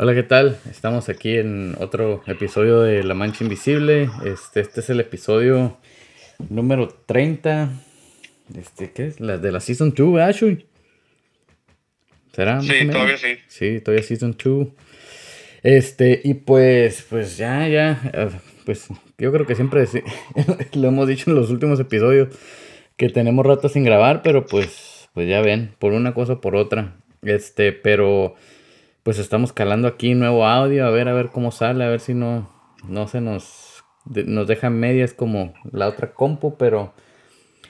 Hola, ¿qué tal? Estamos aquí en otro episodio de La Mancha Invisible. Este, este es el episodio número 30. Este, ¿qué es? La de la Season 2, Ashley. ¿Será? Sí, todavía sí. Sí, todavía Season 2. Este, y pues, pues ya, ya, eh, pues yo creo que siempre lo hemos dicho en los últimos episodios que tenemos rato sin grabar, pero pues, pues ya ven, por una cosa o por otra. Este, pero pues estamos calando aquí nuevo audio, a ver, a ver cómo sale, a ver si no, no se nos, nos deja medias como la otra compu, pero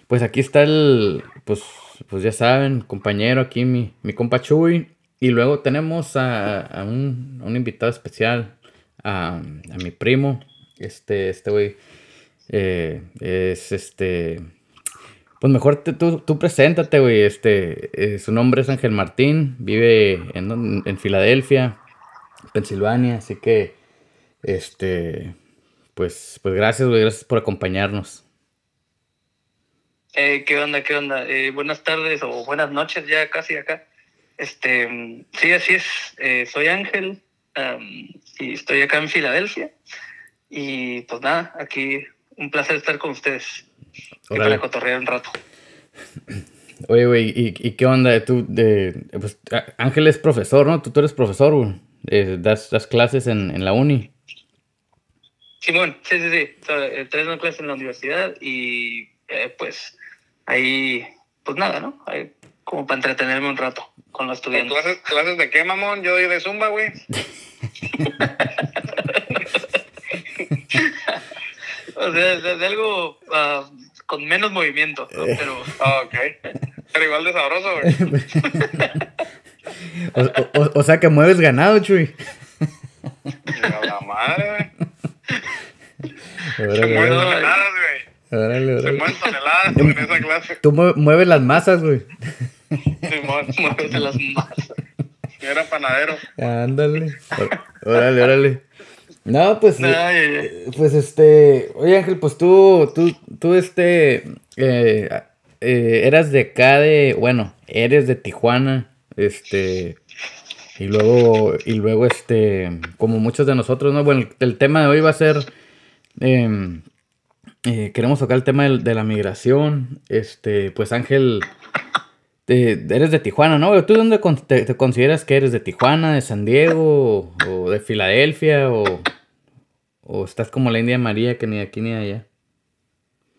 pues aquí está el, pues, pues ya saben, compañero aquí, mi, mi compa Chuy, y luego tenemos a, un, invitado especial, a, mi primo, este, este güey, eh, es este pues mejor tú, tú preséntate, güey. Este, eh, su nombre es Ángel Martín, vive en, en Filadelfia, Pensilvania, así que, este, pues, pues gracias, güey, gracias por acompañarnos. Eh, ¿Qué onda, qué onda? Eh, buenas tardes o buenas noches ya casi acá. Este, sí, así es. soy Ángel y estoy acá en Filadelfia. Y pues nada, aquí un placer estar con ustedes. Y para cotorrear un rato. Oye, güey, ¿y, qué onda? Tú, de, pues, Ángel es profesor, ¿no? Tú, tú eres profesor, güey. Eh, das, das, clases en, en la uni. Simón, sí, sí, sí. O eh, una clase en la universidad y eh, pues ahí, pues nada, ¿no? como para entretenerme un rato con los estudiantes. ¿Clases, clases de qué, mamón? Yo doy de Zumba, güey. o sea, de, algo uh, con menos movimiento, ¿no? Eh. Pero, ah, ok. Pero igual de sabroso, güey. o, sea que mueves ganado, Chuy. la madre, güey. Se mueven toneladas, güey. Órale, órale. Se mueven toneladas en esa clase. Tú mueves las masas, güey. mueves las masas. Era panadero. Ándale. Órale, órale. No, pues, pues este, oye Ángel, pues tú, tú, tú este, eh, eh, eras de acá de, bueno, eres de Tijuana, este, y luego, y luego este, como muchos de nosotros, ¿no? Bueno, el, tema de hoy va a ser, em, eh, queremos tocar el tema de, la migración, este, pues Ángel, eres de Tijuana, ¿no? ¿Tú dónde te, te, consideras que eres? ¿De Tijuana, de San Diego, o de Filadelfia, o...? ¿O estás como la India María que ni aquí ni allá?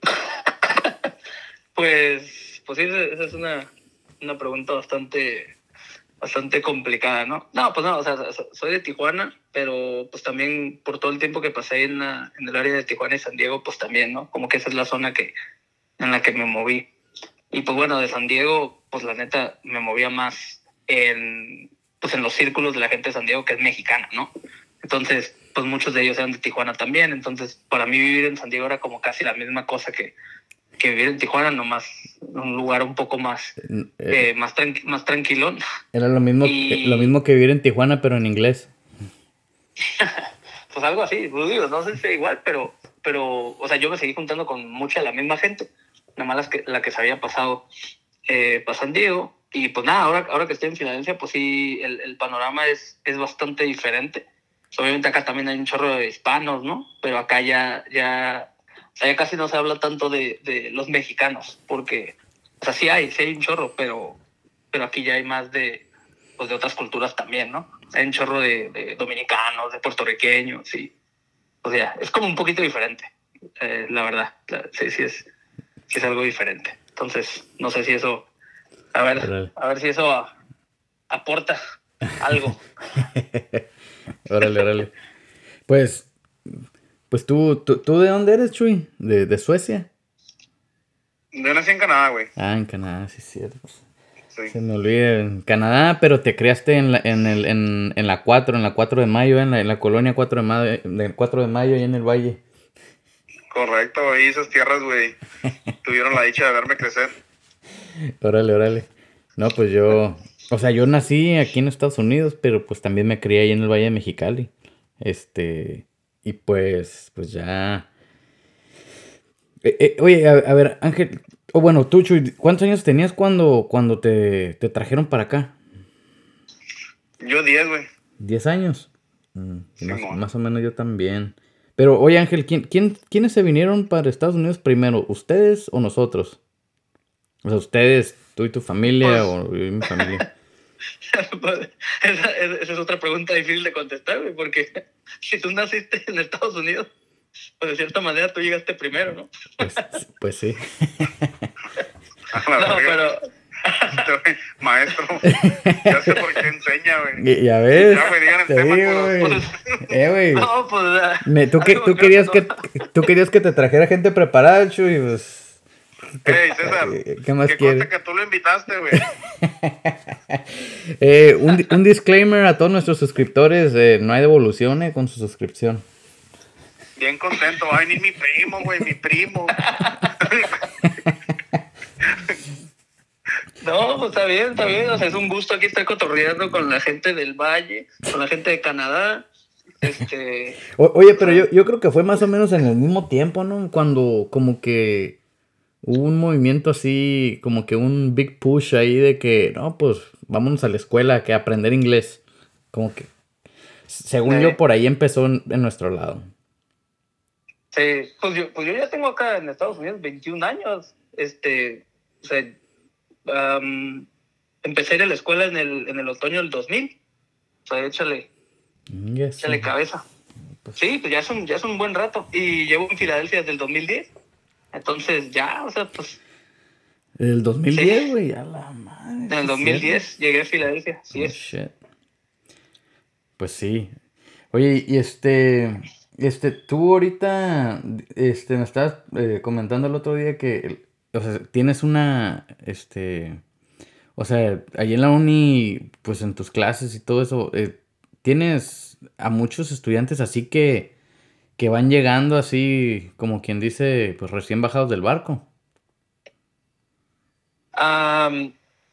pues, pues sí, esa es una, una pregunta bastante, bastante complicada, ¿no? No, pues no, o sea, soy de Tijuana, pero pues también por todo el tiempo que pasé en, en el área de Tijuana y San Diego, pues también, ¿no? Como que esa es la zona que, en la que me moví. Y pues bueno, de San Diego, pues la neta me movía más en, pues en los círculos de la gente de San Diego que es mexicana, ¿no? Entonces, pues muchos de ellos eran de Tijuana también, entonces para mí vivir en San Diego era como casi la misma cosa que, que vivir en Tijuana, nomás un lugar un poco más, eh, eh, más, más tranquilón. Era lo mismo, lo mismo que vivir en Tijuana, pero en inglés. pues algo así, pues digo, no sé si es igual, pero, pero, o sea, yo me seguí juntando con mucha de la misma gente, nada más que, la que se había pasado eh, para San Diego, y pues nada, ahora, ahora que estoy en Filadelfia, pues sí, el, el panorama es, es bastante diferente obviamente acá también hay un chorro de hispanos, ¿no? Pero acá ya, ya, ya casi no se habla tanto de, de, los mexicanos, porque, o sea, sí hay, sí hay un chorro, pero, pero aquí ya hay más de, pues, de otras culturas también, ¿no? Hay un chorro de, dominicanos, de puertorriqueños, sí. O sea, es como un poquito diferente, eh, la verdad. Sí, sí es, sí es algo diferente. Entonces, no sé si eso, a ver, a ver si eso aporta algo. órale, órale. Pues, pues tú, tú, ¿de dónde eres, Chuy? ¿De, de Suecia? Yo nací en Canadá, güey. Ah, en Canadá, sí, cierto. Sí. Se me olvida, en Canadá, pero te criaste en la, en el, en, en la 4, en la 4 de mayo, en la, en la colonia 4 de mayo, del 4 de mayo, ahí en el valle. Correcto, ahí esas tierras, güey, tuvieron la dicha de verme crecer. Órale, órale. No, pues yo, o sea, yo nací aquí en Estados Unidos, pero pues también me crié ahí en el Valle de Mexicali. Este, y pues, pues ya... Eh, eh, oye, a, ver, Ángel, o bueno, tú, Chuy, ¿cuántos años tenías cuando, cuando te, te trajeron para acá? Yo 10, güey. 10 años. Mm, más, o menos yo también. Pero, oye Ángel, ¿quién, quién, ¿quiénes se vinieron para Estados Unidos primero? ¿Ustedes o nosotros? O sea, ustedes, tú y tu familia pues o yo y mi familia. esa, esa, es otra pregunta difícil de contestar, güey, porque si tú naciste en Estados Unidos, pues de cierta manera tú llegaste primero, ¿no? Pues, pues sí. no, pero... Maestro, ya sé por qué enseña, güey. Ya ves. Ya, güey, digan el tema, güey. Eh, güey. No, pues. tú, que, tú, querías que, tú querías que te trajera gente preparada, Chuy, pues. Ey, César, ¿qué más quieres? que tú lo invitaste, güey. eh, un, un, disclaimer a todos nuestros suscriptores: eh, no hay devolución eh, con su suscripción. Bien contento. Ay, ni mi primo, güey, mi primo. No, pues está bien, está bien. O sea, es un gusto aquí estar cotorreando con la gente del Valle, con la gente de Canadá. Este, oye, pero yo, yo creo que fue más o menos en el mismo tiempo, ¿no? Cuando como que hubo un movimiento así, como que un big push ahí de que, no, pues vámonos a la escuela, que aprender inglés. Como que, según yo, por ahí empezó en, nuestro lado. Sí, pues yo, pues yo ya tengo acá en Estados Unidos 21 años. Este, o sea, empecé a ir a la escuela en el, en el otoño del 2000. O sea, échale, échale cabeza. Pues sí, pues ya es, un, ya es un buen rato. Y llevo en Filadelfia desde el 2010. Entonces ya, o sea, pues... ¿El 2010, güey? A la madre. En el 2010 llegué a Filadelfia, sí oh, es. Pues sí. Oye, y este... Este, tú ahorita, este, me estabas eh, comentando el otro día que o sea, tienes una, este, o sea, ahí en la uni, pues en tus clases y todo eso, eh, tienes a muchos estudiantes así que, que van llegando así, como quien dice, pues recién bajados del barco.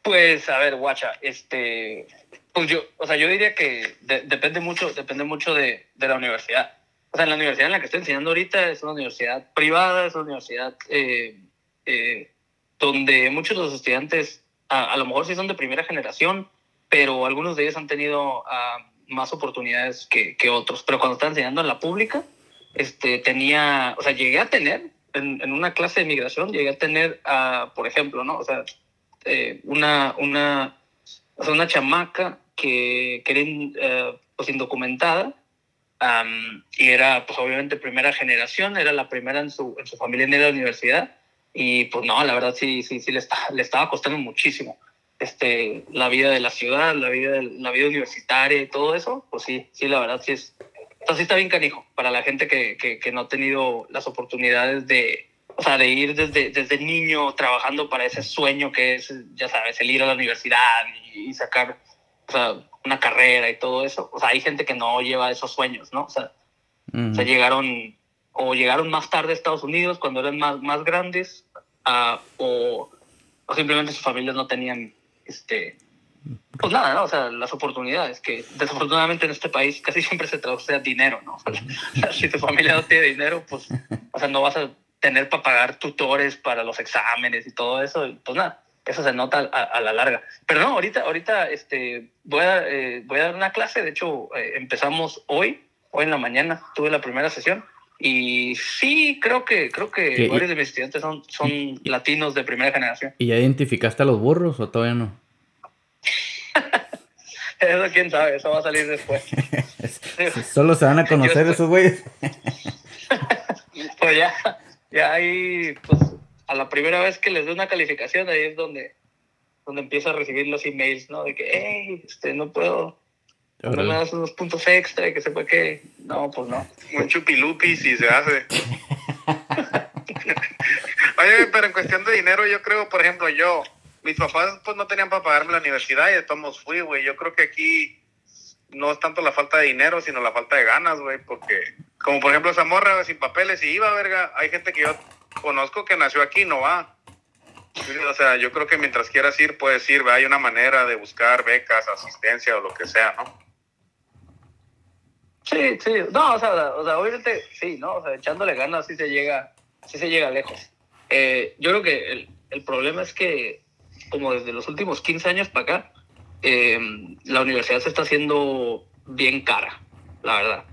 pues, a ver, guacha, este, pues yo, o sea, yo diría que depende mucho, depende mucho de, de, la universidad. O sea, en la universidad en la que estoy enseñando ahorita es una universidad privada, es una universidad eh, eh, donde muchos de los estudiantes, a, lo mejor sí son de primera generación, pero algunos de ellos han tenido ah, más oportunidades que, que, otros. Pero cuando estaba enseñando en la pública, este, tenía, o sea, llegué a tener, en, en una clase de migración, llegué a tener, uh, por ejemplo, ¿no? O sea, eh, una, una, o sea, una chamaca que, que era uh, pues indocumentada, um, y era, pues obviamente, primera generación, era la primera en su, en su familia en la universidad, y pues no, la verdad sí, sí, sí le, está, le estaba costando muchísimo. Este, la vida de la ciudad, la vida, la vida universitaria y todo eso, pues sí, sí, la verdad sí es, sí está bien canijo para la gente que, que, que, no ha tenido las oportunidades de, o sea, de ir desde, desde niño trabajando para ese sueño que es, ya sabes, el ir a la universidad y, sacar o sea, una carrera y todo eso. O sea, hay gente que no lleva esos sueños, ¿no? O sea, o sea llegaron o llegaron más tarde a Estados Unidos cuando eran más, más grandes o, o, simplemente sus familias no tenían, este, pues nada, ¿no? O sea, las oportunidades que desafortunadamente en este país casi siempre se traduce a dinero, ¿no? si tu familia no tiene dinero, pues, o sea, no vas a tener para pagar tutores para los exámenes y todo eso, y pues nada, eso se nota a, la larga. Pero no, ahorita, ahorita este, voy, a, eh, voy a dar una clase, de hecho eh, empezamos hoy, hoy en la mañana, tuve la primera sesión, y sí, creo que, creo que varios de mis estudiantes son, son latinos de primera generación. ¿Y ya identificaste a los burros o todavía no? eso quién sabe, eso va a salir después. Solo se van a conocer esos güeyes. pues ya, ya ahí, pues a la primera vez que les doy una calificación, ahí es donde, donde empiezo a recibir los emails, ¿no? De que, hey, este, no puedo no me das unos puntos extra y que sepa que. No, pues no. Un chupilupi si se hace. Oye, pero en cuestión de dinero, yo creo, por ejemplo, yo, mis papás pues no tenían para pagarme la universidad y de todos fui, güey. Yo creo que aquí no es tanto la falta de dinero, sino la falta de ganas, güey, porque, como por ejemplo esa morra sin papeles y iba, verga, hay gente que yo conozco que nació aquí y no va. O sea, yo creo que mientras quieras ir, puedes ir, hay una manera de buscar becas, asistencia o lo que sea, ¿no? Sí, sí, no, o sea, o sea, obviamente sí, ¿no? O sea, echándole ganas sí se llega, sí se llega lejos. Eh, yo creo que el, el, problema es que, como desde los últimos 15 años para acá, eh, la universidad se está haciendo bien cara, la verdad.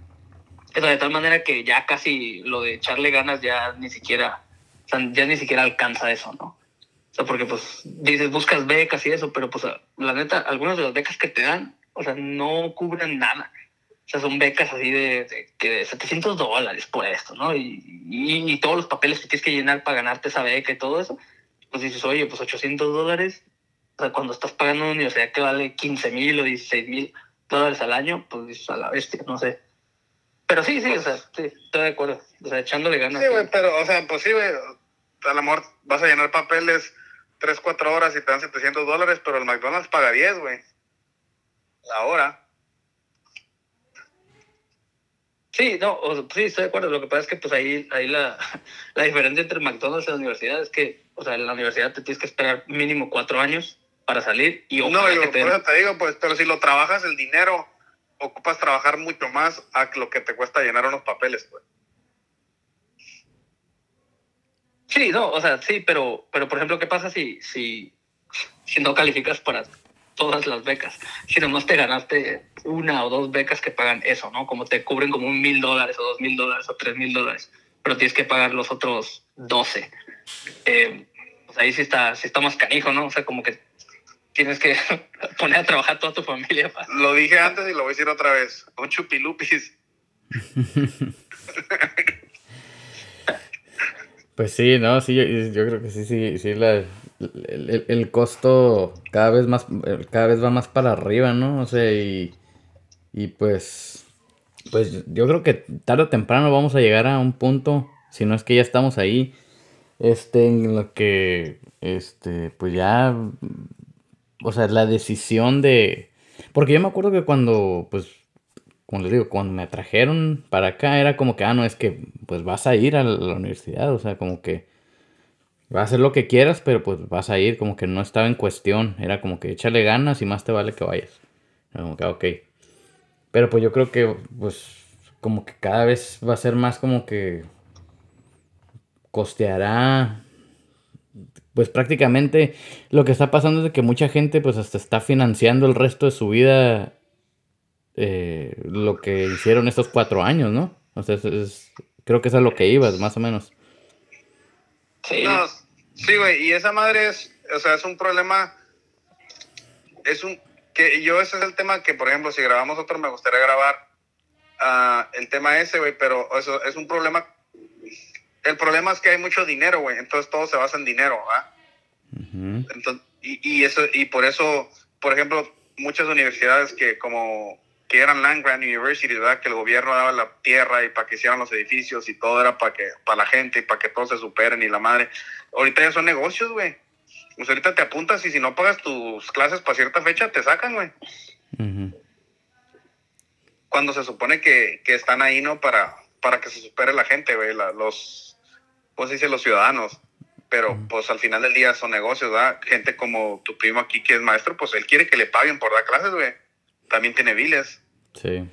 O sea, de tal manera que ya casi lo de echarle ganas ya ni siquiera, o sea, ya ni siquiera alcanza eso, ¿no? O sea, porque pues dices, buscas becas y eso, pero pues la neta, algunas de las becas que te dan, o sea, no cubren nada. O sea, son becas así de, que de 700 dólares por esto, ¿no? Y, y, todos los papeles que tienes que llenar para ganarte esa beca y todo eso. Pues dices, oye, pues 800 dólares. O sea, cuando estás pagando una universidad que vale 15 mil o 16 mil dólares al año, pues dices, a la bestia, no sé. Pero sí, sí, o sea, sí, estoy de acuerdo. O sea, echándole ganas. Sí, güey, pero, o sea, pues sí, güey. A lo mejor vas a llenar papeles 3, 4 horas y te dan 700 dólares, pero el McDonald's paga 10, güey. La hora. Sí, no, sí, estoy de acuerdo. Lo que pasa es que pues ahí, ahí la, la diferencia entre McDonald's y la universidad es que, o sea, en la universidad te tienes que esperar mínimo cuatro años para salir y No, yo, te... te digo, pues, pero si lo trabajas el dinero, ocupas trabajar mucho más a lo que te cuesta llenar unos papeles, pues. Sí, no, o sea, sí, pero, pero por ejemplo, ¿qué pasa si, si, si no calificas para todas las becas. Si nomás te ganaste una o dos becas que pagan eso, ¿no? Como te cubren como un mil dólares o dos mil dólares o tres mil dólares, pero tienes que pagar los otros doce. Eh, pues ahí sí está, sí está más canijo, ¿no? O sea, como que tienes que poner a trabajar toda tu familia. Lo dije antes y lo voy a decir otra vez. Un chupilupis. pues sí, no, sí, yo, yo creo que sí, sí, sí, la, el, el, costo cada vez más, cada vez va más para arriba, ¿no? O sea, y, y pues, pues yo creo que tarde o temprano vamos a llegar a un punto, si no es que ya estamos ahí, este, en lo que, este, pues ya, o sea, la decisión de, porque yo me acuerdo que cuando, pues, como les digo, cuando me trajeron para acá era como que, ah, no, es que, pues vas a ir a la universidad, o sea, como que Va a hacer lo que quieras, pero pues vas a ir, como que no estaba en cuestión. Era como que échale ganas y más te vale que vayas. Como que, ok. Pero pues yo creo que, pues, como que cada vez va a ser más como que costeará. Pues prácticamente lo que está pasando es que mucha gente pues hasta está financiando el resto de su vida eh, lo que hicieron estos cuatro años, ¿no? O sea, creo que es a lo que ibas, más o menos. Sí. sí, güey, y esa madre es, o sea, es un problema, es un, que yo ese es el tema que, por ejemplo, si grabamos otro, me gustaría grabar uh, el tema ese, güey, pero eso es un problema, el problema es que hay mucho dinero, güey, entonces todo se basa en dinero, ¿ah? y, y, eso, y por eso, por ejemplo, muchas universidades que como que eran land grant university, ¿verdad? Que el gobierno daba la tierra y para que hicieran los edificios y todo era para que para la gente y para que todos se superen y la madre. Ahorita ya son negocios, güey. Pues ahorita te apuntas y si no pagas tus clases para cierta fecha te sacan, güey. Cuando se supone que, que, están ahí, ¿no? Para, para que se supere la gente, güey, los, pues dice, los ciudadanos. Pero pues al final del día son negocios, ¿verdad? Gente como tu primo aquí que es maestro, pues él quiere que le paguen por dar clases, güey también tiene viles. Sí.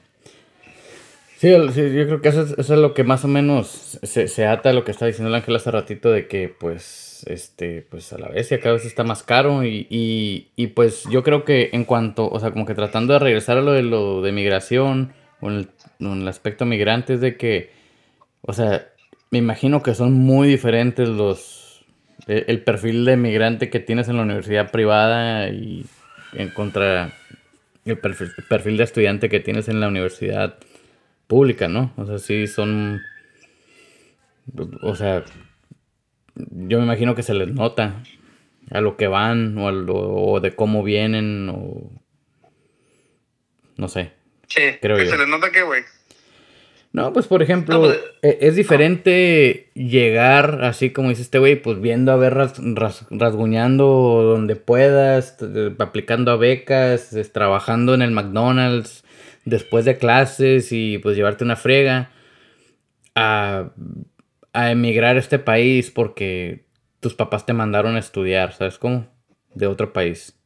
Sí, yo creo que eso es, lo que más o menos se, ata a lo que estaba diciendo el ángel hace ratito de que pues este pues a la vez cada vez está más caro y, y, pues yo creo que en cuanto, o sea, como que tratando de regresar a lo de lo de migración o en el, aspecto migrante es de que, o sea, me imagino que son muy diferentes los, el, el perfil de migrante que tienes en la universidad privada y en contra el perfil, de estudiante que tienes en la universidad pública, ¿no? O sea, sí son... O sea, yo me imagino que se les nota a lo que van o, o de cómo vienen o... No sé. Sí, creo que se les nota que, güey. No, pues por ejemplo, pues, e, es diferente llegar así como dice este güey, pues viendo a ver rasguñando donde puedas, aplicando a becas, trabajando en el McDonald's después de clases y pues llevarte una frega a, a emigrar a este país porque tus papás te mandaron a estudiar, ¿sabes cómo? De otro país.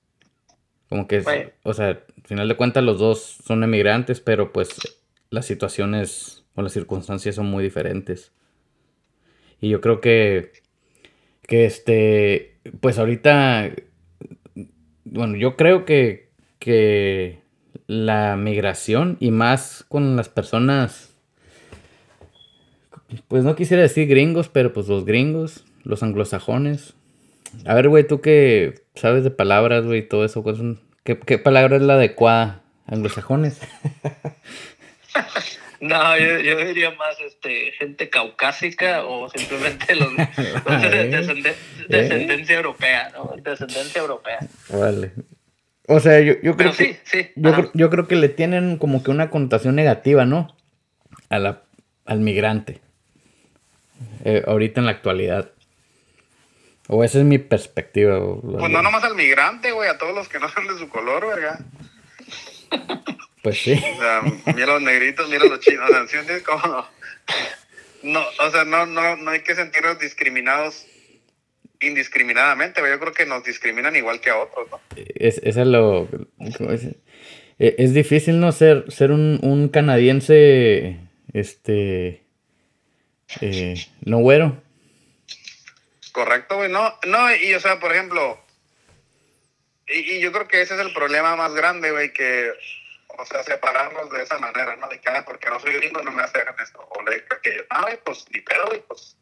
Como que, es, o sea, al final de cuentas los dos son emigrantes, pero pues las situaciones o las circunstancias son muy diferentes. Y yo creo que, que este, pues ahorita, bueno, yo creo que, que la migración y más con las personas, pues no quisiera decir gringos, pero pues los gringos, los anglosajones. A ver, güey, tú que sabes de palabras, güey, todo eso, ¿qué, ¿qué palabra es la adecuada? ¿Anglosajones? No, yo, yo, diría más este, gente caucásica o simplemente los, de descendencia europea, ¿no? Descendencia europea. Vale. O sea, yo, yo creo que. Sí, yo, yo, creo que le tienen como que una connotación negativa, ¿no? A la, al migrante. Eh, ahorita en la actualidad. O esa es mi perspectiva. Pues no nomás al migrante, güey, a todos los que no son de su color, ¿verdad? Pues sí. O sea, mira los negritos, mira los chinos. O sea, ¿entiendes cómo? No, o sea, no, no, no hay que sentirnos discriminados indiscriminadamente, yo creo que nos discriminan igual que a otros, ¿no? Es, es lo... E, es, difícil, ¿no? Ser, ser un, un canadiense, este... Eh, no güero. Correcto, güey. No, no, y o sea, por ejemplo, y, y yo creo que ese es el problema más grande, güey, que, o sea, separarnos de esa manera, ¿no? De que, ah, porque no soy gringo, no me hacen esto. O de que, ah, pues, ni pedo, güey, pues,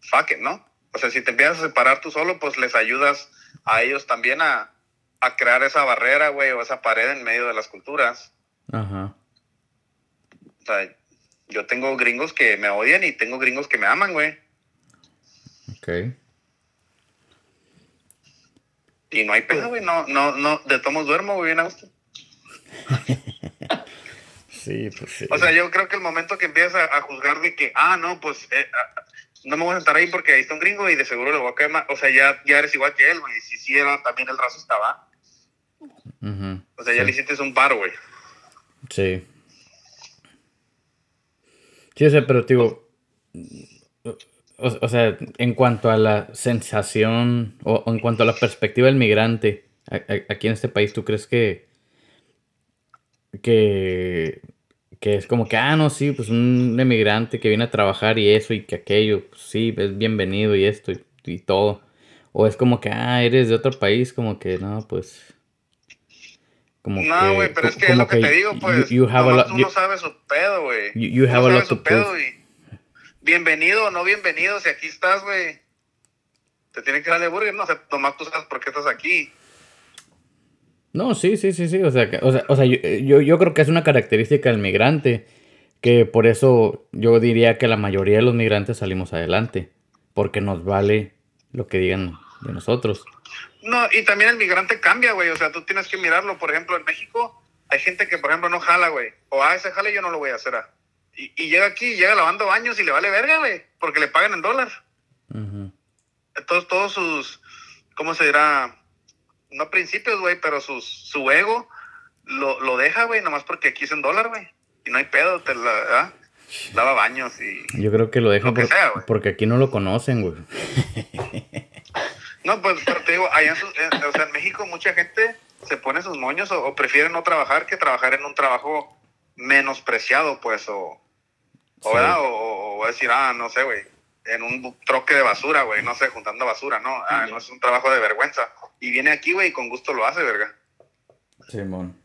fuck it, ¿no? O sea, si te empiezas a separar tú solo, pues les ayudas a ellos también a, crear esa barrera, güey, o esa pared en medio de las culturas. Ajá. O sea, yo tengo gringos que me odian y tengo gringos que me aman, güey. Ok. Y no hay pedo, güey, no, no, no, de tomos duermo, güey, bien sí, pues sí. O sea, yo creo que el momento que empiezas a, juzgar de que, ah, no, pues eh, no me voy a sentar ahí porque ahí está un gringo y de seguro le voy a quemar. O sea, ya, ya eres igual que él, güey. Si sí era también el raso estaba. O sea, ya le hiciste un paro, güey. Sí. Sí, o sea, pero digo. O, sea, en cuanto a la sensación o, en cuanto a la perspectiva del migrante aquí en este país, ¿tú crees que, que que es como que, ah, no, sí, pues un emigrante que viene a trabajar y eso y que aquello, pues sí, es bienvenido y esto y, todo. O es como que, ah, eres de otro país, como que, no, pues... Como no, güey, pero es que es lo que, te digo, pues, you, tú no sabes su pedo, güey. You, have no a su pedo y bienvenido o no bienvenido, si aquí estás, güey, te tiene que darle burger, no, sea, nomás tú sabes por qué estás aquí. No, sí, sí, sí, sí. O sea, o sea, o sea yo, yo, creo que es una característica del migrante. Que por eso yo diría que la mayoría de los migrantes salimos adelante. Porque nos vale lo que digan de nosotros. No, y también el migrante cambia, güey. O sea, tú tienes que mirarlo. Por ejemplo, en México hay gente que, por ejemplo, no jala, güey. O a ah, ese jale yo no lo voy a hacer. Ah. Y, y, llega aquí, llega lavando baños y le vale verga, güey. Porque le pagan en dólar. Entonces, todos sus, ¿cómo se dirá? No principios, güey, pero su, su ego lo, lo deja, güey, nomás porque aquí es en dólar, güey. Y no hay pedo, te la, lava baños y... Yo creo que lo deja porque aquí no lo conocen, güey. no, pues, pero te digo, allá en, o sea, en México mucha gente se pone sus moños o, prefiere no trabajar que trabajar en un trabajo menospreciado, pues, o, o, ¿verdad? o, o decir, ah, no sé, güey, en un troque de basura, güey, no sé, juntando basura, ¿no? Ah, no es un trabajo de vergüenza. Y viene aquí, güey, y con gusto lo hace, verga. Simón.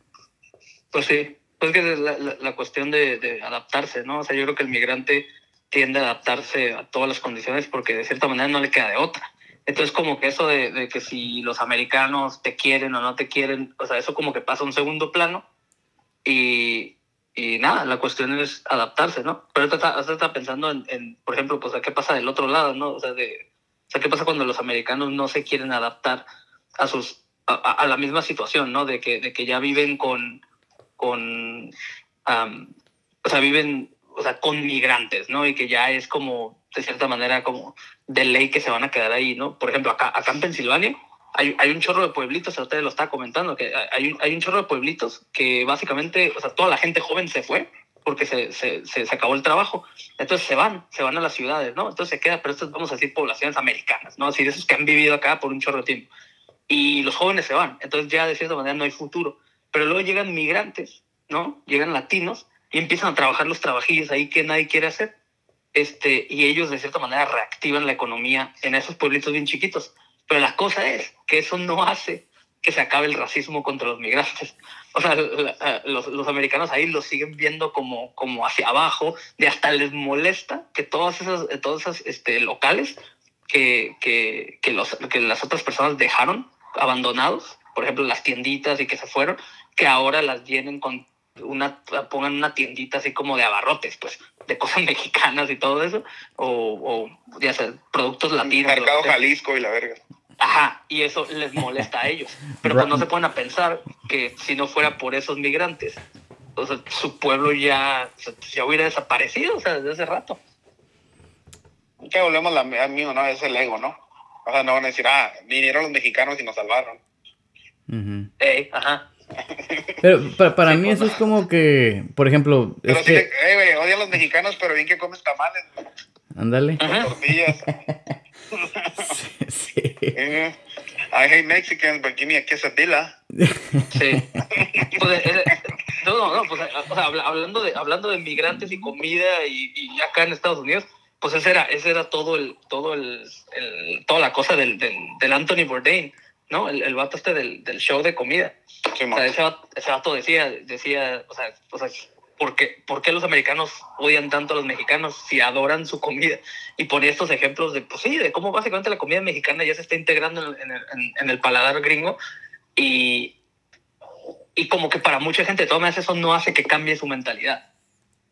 Pues sí, pues que es la, la, cuestión de, de, adaptarse, ¿no? O sea, yo creo que el migrante tiende a adaptarse a todas las condiciones porque de cierta manera no le queda de otra. Entonces, como que eso de, de que si los americanos te quieren o no te quieren, o sea, eso como que pasa a un segundo plano. Y, y nada, la cuestión es adaptarse, ¿no? Pero ahorita está, pensando en, por ejemplo, pues, ¿qué pasa del otro lado, no? O sea, de, o sea, ¿qué pasa cuando los americanos no se quieren adaptar a sus a, la misma situación, ¿no? De que, de que ya viven con, con o sea, viven, o sea, con migrantes, ¿no? Y que ya es como, de cierta manera, como de ley que se van a quedar ahí, ¿no? Por ejemplo, acá, acá en Pensilvania, hay, hay, un chorro de pueblitos, a ustedes lo estaba comentando, que hay hay un chorro de pueblitos que básicamente, o sea, toda la gente joven se fue porque se, se, se, acabó el trabajo. Entonces se van, se van a las ciudades, ¿no? Entonces se queda, pero estas vamos a decir poblaciones americanas, ¿no? Así de esos que han vivido acá por un chorro de tiempo. Y los jóvenes se van, entonces ya de cierta manera no hay futuro. Pero luego llegan migrantes, ¿no? Llegan latinos y empiezan a trabajar los trabajillos ahí que nadie quiere hacer. Este, y ellos de cierta manera reactivan la economía en esos pueblitos bien chiquitos. Pero la cosa es que eso no hace que se acabe el racismo contra los migrantes. O sea, los, los, americanos ahí lo siguen viendo como, como hacia abajo, de hasta les molesta que todas esas, todas esas este, locales que, que, que, los, que las otras personas dejaron abandonados, por ejemplo, las tienditas y que se fueron, que ahora las llenen con una, pongan una tiendita así como de abarrotes, pues, de cosas mexicanas y todo eso, o, o ya sea, productos latinos. Mercado Jalisco y la verga. Ajá, y eso les molesta a ellos. Pero pues no se pueden a pensar que si no fuera por esos migrantes, o sea, su pueblo ya, ya hubiera desaparecido, o sea, desde hace rato. Que volvemos a mismo, ¿no? Es el ego, ¿no? O sea, no van a decir, ah, vinieron los mexicanos y nos salvaron. ajá. Pero para, para mí eso es como que, por ejemplo... Pero es que... eh, odian los mexicanos, pero bien que comes tamales. Ándale. Tortillas. sí. I hate Mexicans, but give me a quesadilla. Sí. Pues, eh, eh, no, no, pues o sea, hablando, de, hablando de migrantes y comida y, y, acá en Estados Unidos, pues ese era, ese era todo el, todo el, el toda la cosa del, del, del Anthony Bourdain ¿no? El, el vato este del, del show de comida. Sí, o sea, ese, vato, ese, vato, decía, decía, o sea, o sea ¿por, qué, ¿por qué los americanos odian tanto a los mexicanos si adoran su comida? Y ponía estos ejemplos de, pues sí, de cómo básicamente la comida mexicana ya se está integrando en el, en, en el paladar gringo y, y como que para mucha gente, de todas maneras, eso no hace que cambie su mentalidad.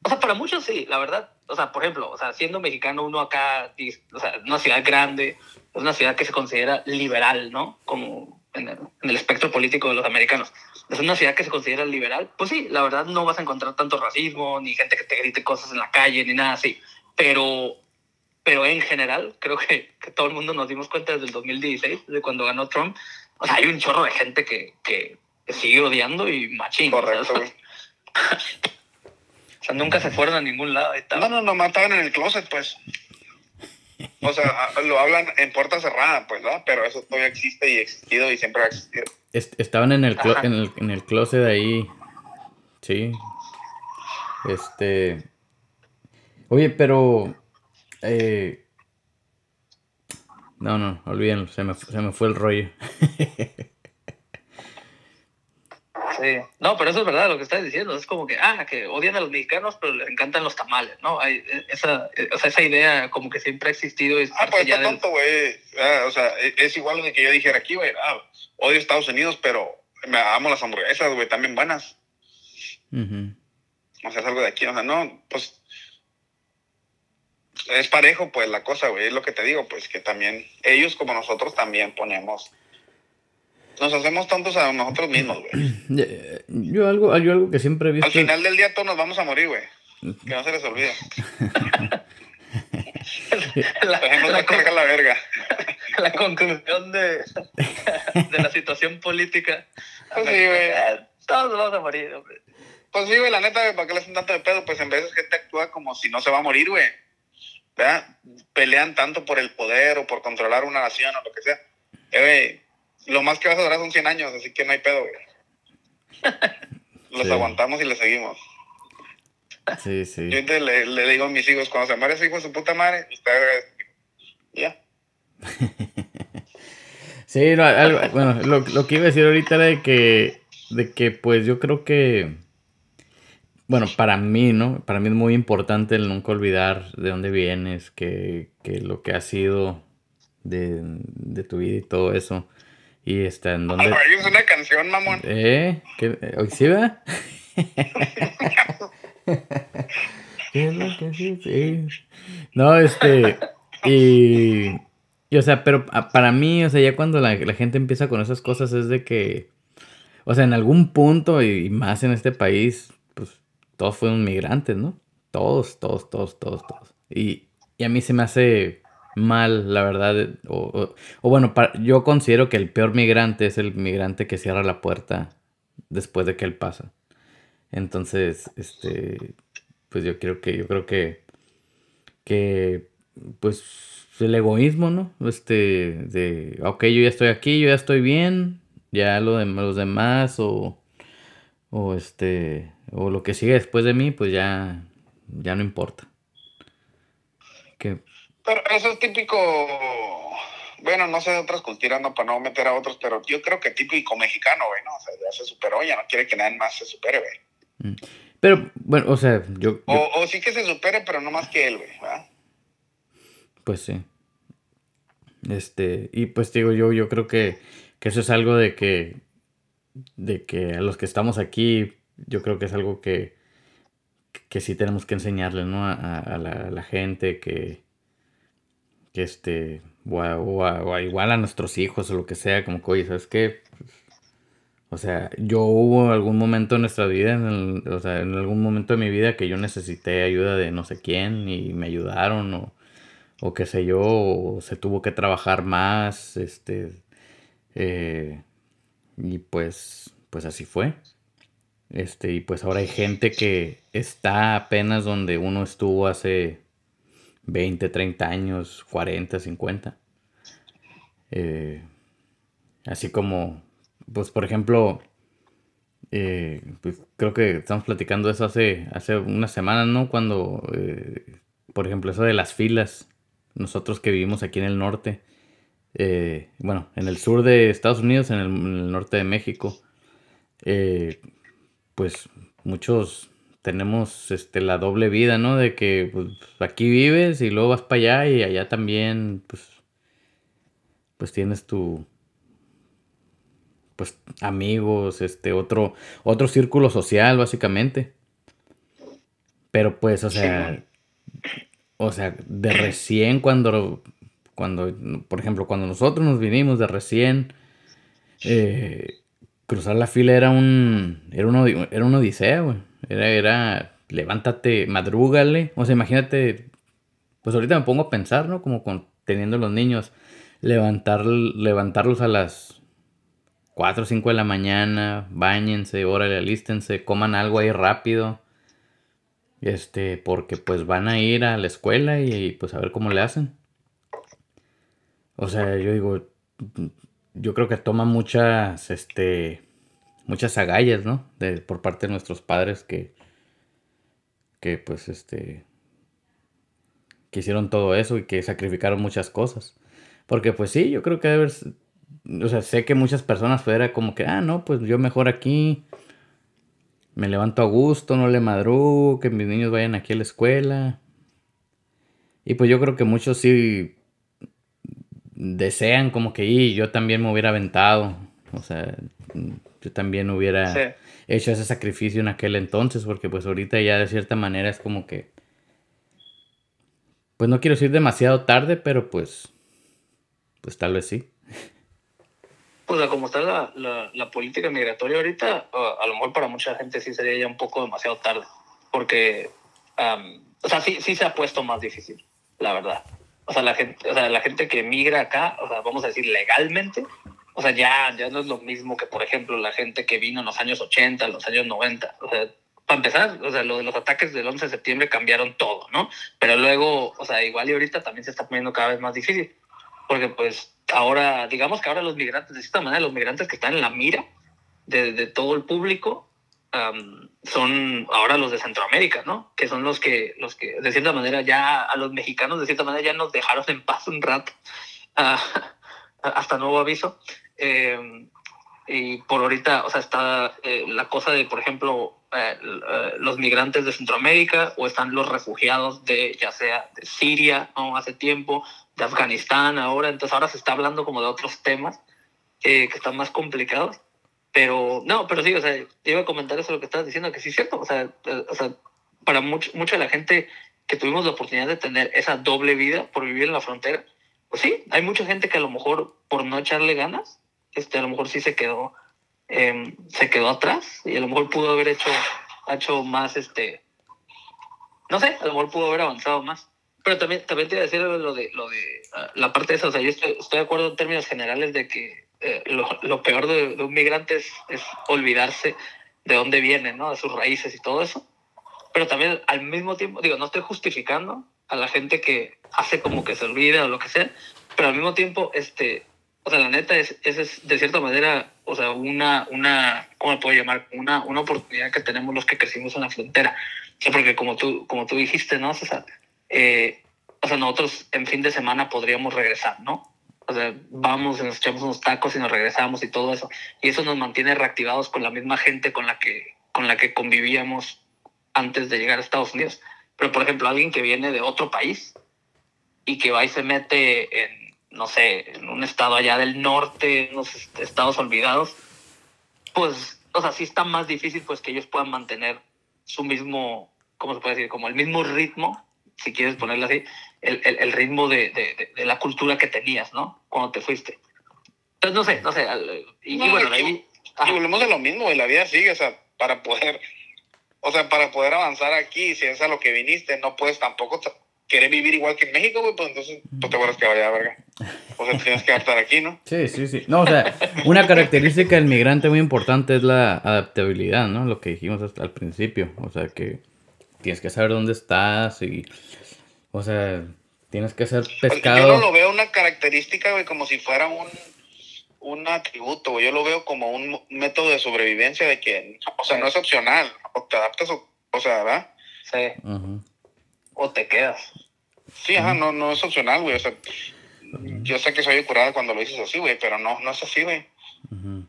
O sea, para muchos sí, la verdad. O sea, por ejemplo, o sea, siendo mexicano uno acá, o sea, una ciudad grande, es una ciudad que se considera liberal, ¿no? Como en el, en el, espectro político de los americanos. Es una ciudad que se considera liberal. Pues sí, la verdad no vas a encontrar tanto racismo, ni gente que te grite cosas en la calle, ni nada así. Pero, pero en general, creo que, que todo el mundo nos dimos cuenta desde el 2016, de cuando ganó Trump. O sea, hay un chorro de gente que, que, sigue odiando y machín. Correcto. O sea, nunca se fueron a ningún lado. No, no, no, mataban en el closet, pues. O sea, lo hablan en puerta cerrada, pues, ¿no? Pero eso todavía existe y ha existido y siempre ha existido. estaban en el, en el, en el closet ahí. Sí. Este. Oye, pero. Eh... No, no, olvídenlo, se me, se me fue el rollo. Sí. No, pero eso es verdad lo que estás diciendo. Es como que, ah, que odian a los mexicanos, pero les encantan los tamales, ¿no? Hay e, esa, e, o sea, esa idea como que siempre ha existido. Es ah, pues está tonto, güey. Ah, o sea, e, es igual de que yo dijera aquí, güey, ah, odio Estados Unidos, pero me amo las hamburguesas, güey, también buenas. O sea, es algo de aquí, o sea, no, pues es parejo, pues la cosa, güey, es lo que te digo, pues que también ellos como nosotros también ponemos nos hacemos tontos a nosotros mismos, güey. Yo algo, yo algo que siempre he visto. Al final del día todos nos vamos a morir, güey. Que no se les olvide. la, la, la verga. La conclusión de, de la situación política. Pues sí, güey. Todos nos vamos a morir, hombre. Pues sí, güey, la neta, ¿para qué le hacen tanto de pedo? Pues en vez de gente actúa como si no se va a morir, güey. ¿Verdad? Pelean tanto por el poder o por controlar una nación o lo que sea. Eh, güey, lo más que vas a durar son 100 años, así que no hay pedo, güey. Los aguantamos y le seguimos. Sí, sí. Yo le, le, digo a mis hijos, cuando se muere su hijo, su puta madre, ya. sí, algo, bueno, lo, lo, que iba a decir ahorita era de que, de que, pues yo creo que, bueno, para mí, ¿no? Para mí es muy importante el nunca olvidar de dónde vienes, que, que lo que ha sido de, de tu vida y todo eso. Y está en donde. Ah, es una canción, mamón. ¿Eh? ¿Qué? ¿Hoy sí va? ¿Qué es lo que sí? No, este. Y. Y, o sea, pero para mí, o sea, ya cuando la, la, gente empieza con esas cosas es de que. O sea, en algún punto, y más en este país, pues todos fueron migrantes, ¿no? Todos, todos, todos, todos, todos. Y, y a mí se me hace mal, la verdad. O, o, bueno, yo considero que el peor migrante es el migrante que cierra la puerta después de que él pasa. Entonces, este, pues yo creo que, yo creo que, que, pues, el egoísmo, ¿no? Este, de, ok, yo ya estoy aquí, yo ya estoy bien, ya lo de los demás o, o este, o lo que sigue después de mí, pues ya, ya no importa. Que, pero eso es típico bueno, no sé de otras culturas, no para no meter a otros, pero yo creo que típico mexicano, güey, ¿no? O sea, ya se superó, ya no quiere que nadie más se supere, güey. Mm. Pero, bueno, o sea, yo... O, o, sí que se supere, pero no más que él, güey, ¿verdad? Pues sí. Este, y pues digo, yo, yo creo que, que eso es algo de que, de que a los que estamos aquí, yo creo que es algo que, que sí tenemos que enseñarle, ¿no? A, la, gente que, que este, o, igual a nuestros hijos o lo que sea, como que, oye, ¿sabes qué? O sea, yo hubo algún momento en nuestra vida, en o sea, en algún momento de mi vida que yo necesité ayuda de no sé quién y me ayudaron o, o qué sé yo, o se tuvo que trabajar más, este, eh, y pues, pues así fue. Este, y pues ahora hay gente que está apenas donde uno estuvo hace 20, 30 años, 40, 50. Eh, así como, pues por ejemplo, eh, pues creo que estamos platicando eso hace, hace unas semanas, ¿no? Cuando, eh, por ejemplo, eso de las filas, nosotros que vivimos aquí en el norte, bueno, en el sur de Estados Unidos, en el, norte de México, pues muchos tenemos este, la doble vida, ¿no? De que pues, aquí vives y luego vas para allá y allá también, pues, pues tienes tu, pues, amigos, este, otro, otro círculo social, básicamente. Pero pues, o sea, o sea, de recién cuando, cuando, por ejemplo, cuando nosotros nos vinimos de recién, eh, cruzar la fila era un, era, uno, era una odisea, güey. Era, era, levántate, madrúgale. O sea, imagínate, pues ahorita me pongo a pensar, ¿no? Como con, teniendo los niños, levantar, levantarlos a las 4 o 5 de la mañana, bañense, órale, alístense, coman algo ahí rápido. Este, porque pues van a ir a la escuela y, pues a ver cómo le hacen. O sea, yo digo, yo creo que toma muchas, este, muchas agallas, ¿no? De, por parte de nuestros padres que, que pues, este, que hicieron todo eso y que sacrificaron muchas cosas. Porque pues sí, yo creo que debe o sea, sé que muchas personas fuera como que, ah, no, pues yo mejor aquí, me levanto a gusto, no le madrugo, que mis niños vayan aquí a la escuela. Y pues yo creo que muchos sí desean como que y yo también me hubiera aventado. O sea, yo también hubiera hecho ese sacrificio en aquel entonces, porque pues ahorita ya de cierta manera es como que, pues no quiero decir demasiado tarde, pero pues, pues tal vez sí. Pues como está la, la, política migratoria ahorita, a lo mejor para mucha gente sí sería ya un poco demasiado tarde, porque, o sea, sí, sí se ha puesto más difícil, la verdad o sea, la gente, o sea, la gente que migra acá, o sea, vamos a decir legalmente, o sea, ya, ya no es lo mismo que, por ejemplo, la gente que vino en los años 80, en los años 90. O sea, para empezar, o sea, lo de los ataques del 11 de septiembre cambiaron todo, ¿no? Pero luego, o sea, igual y ahorita también se está poniendo cada vez más difícil, porque pues ahora, digamos que ahora los migrantes, de cierta manera, los migrantes que están en la mira de, todo el público, son ahora los de Centroamérica, ¿no? Que son los que, los que, de cierta manera, ya a los mexicanos, de cierta manera, ya nos dejaron en paz un rato, uh, hasta nuevo aviso. Eh, y por ahorita, o sea, está eh, la cosa de, por ejemplo, eh, los migrantes de Centroamérica o están los refugiados de, ya sea de Siria, ¿no? Hace tiempo, de Afganistán ahora. Entonces ahora se está hablando como de otros temas que están más complicados. Pero, no, pero sí, o sea, iba a comentar eso lo que estabas diciendo, que sí es cierto, o sea, o sea para mucho, mucha de la gente que tuvimos la oportunidad de tener esa doble vida por vivir en la frontera, pues sí, hay mucha gente que a lo mejor por no echarle ganas, este, a lo mejor sí se quedó, em, se quedó atrás y a lo mejor pudo haber hecho, hecho más, este, no sé, a lo mejor pudo haber avanzado más. Pero también, también te iba a decir lo de, lo de ah, la parte de eso, o sea, yo estoy, estoy de acuerdo en términos generales de que eh, lo, peor de, un migrante es, olvidarse de dónde viene, ¿no? De sus raíces y todo eso. Pero también al mismo tiempo, digo, no estoy justificando a la gente que hace como que se olvida o lo que sea, pero al mismo tiempo, este, o sea, la neta es, es, de cierta manera, o sea, una, una, ¿cómo me puedo llamar? Una, una oportunidad que tenemos los que crecimos en la frontera. O sea, porque como tú, como tú dijiste, ¿no, César? Eh, o sea, nosotros en fin de semana podríamos regresar, ¿no? O sea, vamos, nos echamos unos tacos y nos regresamos y todo eso. Y eso nos mantiene reactivados con la misma gente con la que, con la que convivíamos antes de llegar a Estados Unidos. Pero, por ejemplo, alguien que viene de otro país y que va y se mete en, no sé, en un estado allá del norte, en unos estados olvidados, pues, o sea, sí está más difícil pues que ellos puedan mantener su mismo, ¿cómo se puede decir? Como el mismo ritmo si quieres ponerlo así, el, el, el ritmo de, de, de, la cultura que tenías, ¿no? Cuando te fuiste. Entonces, no sé, no sé. Y, no, y bueno, ahí... Y volvemos a lo mismo, y la vida sigue, o sea, para poder, o sea, para poder avanzar aquí, si es a lo que viniste, no puedes tampoco querer vivir igual que en México, güey, pues entonces tú te vuelves que vaya, verga. O sea, tienes que adaptar aquí, ¿no? Sí, sí, sí. No, o sea, una característica del migrante muy importante es la adaptabilidad, ¿no? Lo que dijimos hasta al principio. O sea, que tienes que saber dónde estás y, o sea, tienes que ser pescado. Yo no lo veo una característica, güey, como si fuera un, un atributo, güey. Yo lo veo como un método de sobrevivencia de que, o sea, no es opcional. O te adaptas, o, o sea, ¿verdad? Sí. Uh -huh. O te quedas. Sí, ajá, no, no es opcional, güey. O sea, uh -huh. yo sé que soy curada cuando lo dices así, güey, pero no, no es así, güey. Uh -huh.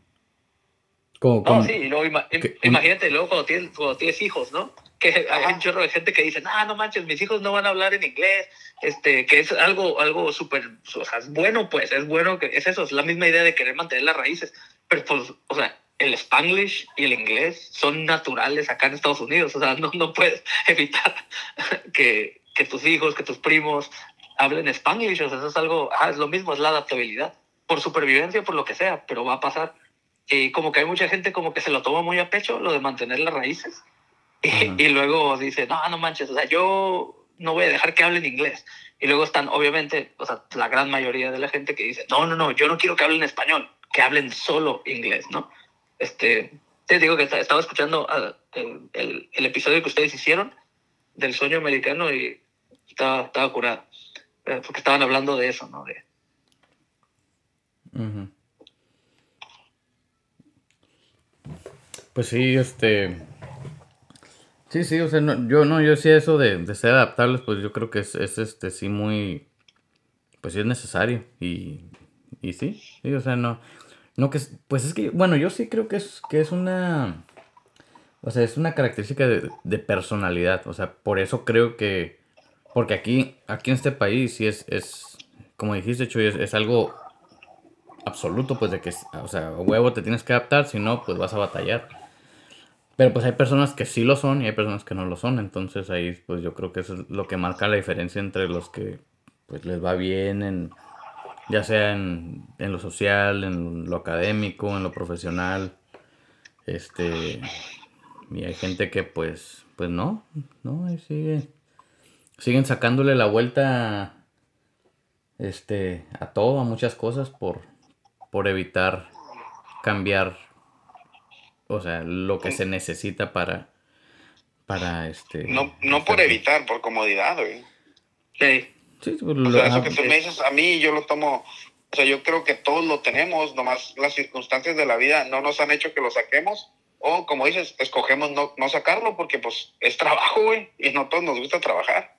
¿Cómo, cómo? No, sí, y luego ima imagínate, luego cuando tienes, cuando tienes hijos, ¿no? Que hay un chorro de gente que dice, ah, no manches, mis hijos no van a hablar en inglés, este, que es algo, algo súper, o sea, es bueno, pues, es bueno, que es eso, es la misma idea de querer mantener las raíces, pero pues, o sea, el spanglish y el inglés son naturales acá en Estados Unidos, o sea, no, no puedes evitar que, que tus hijos, que tus primos hablen spanglish, o sea, eso es algo, es lo mismo, es la adaptabilidad, por supervivencia, por lo que sea, pero va a pasar. Y como que hay mucha gente como que se lo toma muy a pecho, lo de mantener las raíces, y, y, luego dice, no, no manches, o sea, yo no voy a dejar que hablen inglés. Y luego están, obviamente, o sea, la gran mayoría de la gente que dice, no, no, no, yo no quiero que hablen español, que hablen solo inglés, ¿no? Este, te digo que estaba escuchando el, el, el episodio que ustedes hicieron del sueño americano y estaba, estaba curado, porque estaban hablando de eso, ¿no? De... Uh -huh. Pues sí, este Sí, sí, o sea, no, yo no, yo sí eso de, de, ser adaptables, pues yo creo que es, es este sí muy, pues sí es necesario y, y sí, sí, o sea, no, no que, pues es que, bueno, yo sí creo que es, que es una, o sea, es una característica de, de personalidad, o sea, por eso creo que, porque aquí, aquí en este país sí es, es como dijiste, Chuy, es, es algo absoluto, pues de que, o sea, huevo te tienes que adaptar, si no, pues vas a batallar. Pero pues hay personas que sí lo son y hay personas que no lo son. Entonces ahí pues yo creo que eso es lo que marca la diferencia entre los que pues les va bien en ya sea en, en lo social, en lo académico, en lo profesional. Este y hay gente que pues pues no, no, ahí sigue siguen sacándole la vuelta este a todo, a muchas cosas por por evitar cambiar o sea, lo que se necesita para, para este... No, no por evitar, por comodidad, güey. Sí. sí o sea, eso que tú me dices a mí, yo lo tomo, o sea, yo creo que todos lo tenemos, nomás las circunstancias de la vida no nos han hecho que lo saquemos, o como dices, escogemos no, no sacarlo porque pues es trabajo, güey, y no todos nos gusta trabajar.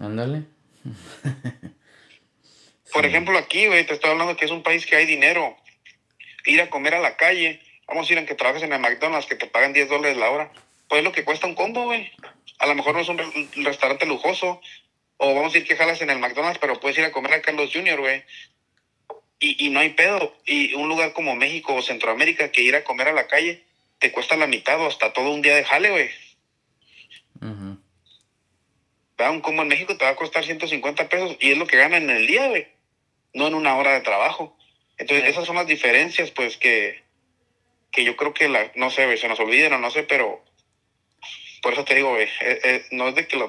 Ándale. Por sí. ejemplo, aquí, güey, te estoy hablando que es un país que hay dinero. Ir a comer a la calle, Vamos a ir en que trabajes en el McDonald's, que te pagan 10 dólares la hora. Pues es lo que cuesta un combo, güey. A lo mejor no es un, un, restaurante lujoso. O vamos a ir que jalas en el McDonald's, pero puedes ir a comer a Carlos Jr., güey. Y, y no hay pedo. Y un lugar como México o Centroamérica, que ir a comer a la calle, te cuesta la mitad o hasta todo un día de jale, güey. Uh -huh. Un combo en México te va a costar 150 pesos y es lo que ganan en el día, güey. No en una hora de trabajo. Entonces, esas son las diferencias, pues, que, que yo creo que la, no sé, se nos olviden o no sé, pero por eso te digo, güey, eh, eh, no es de que lo,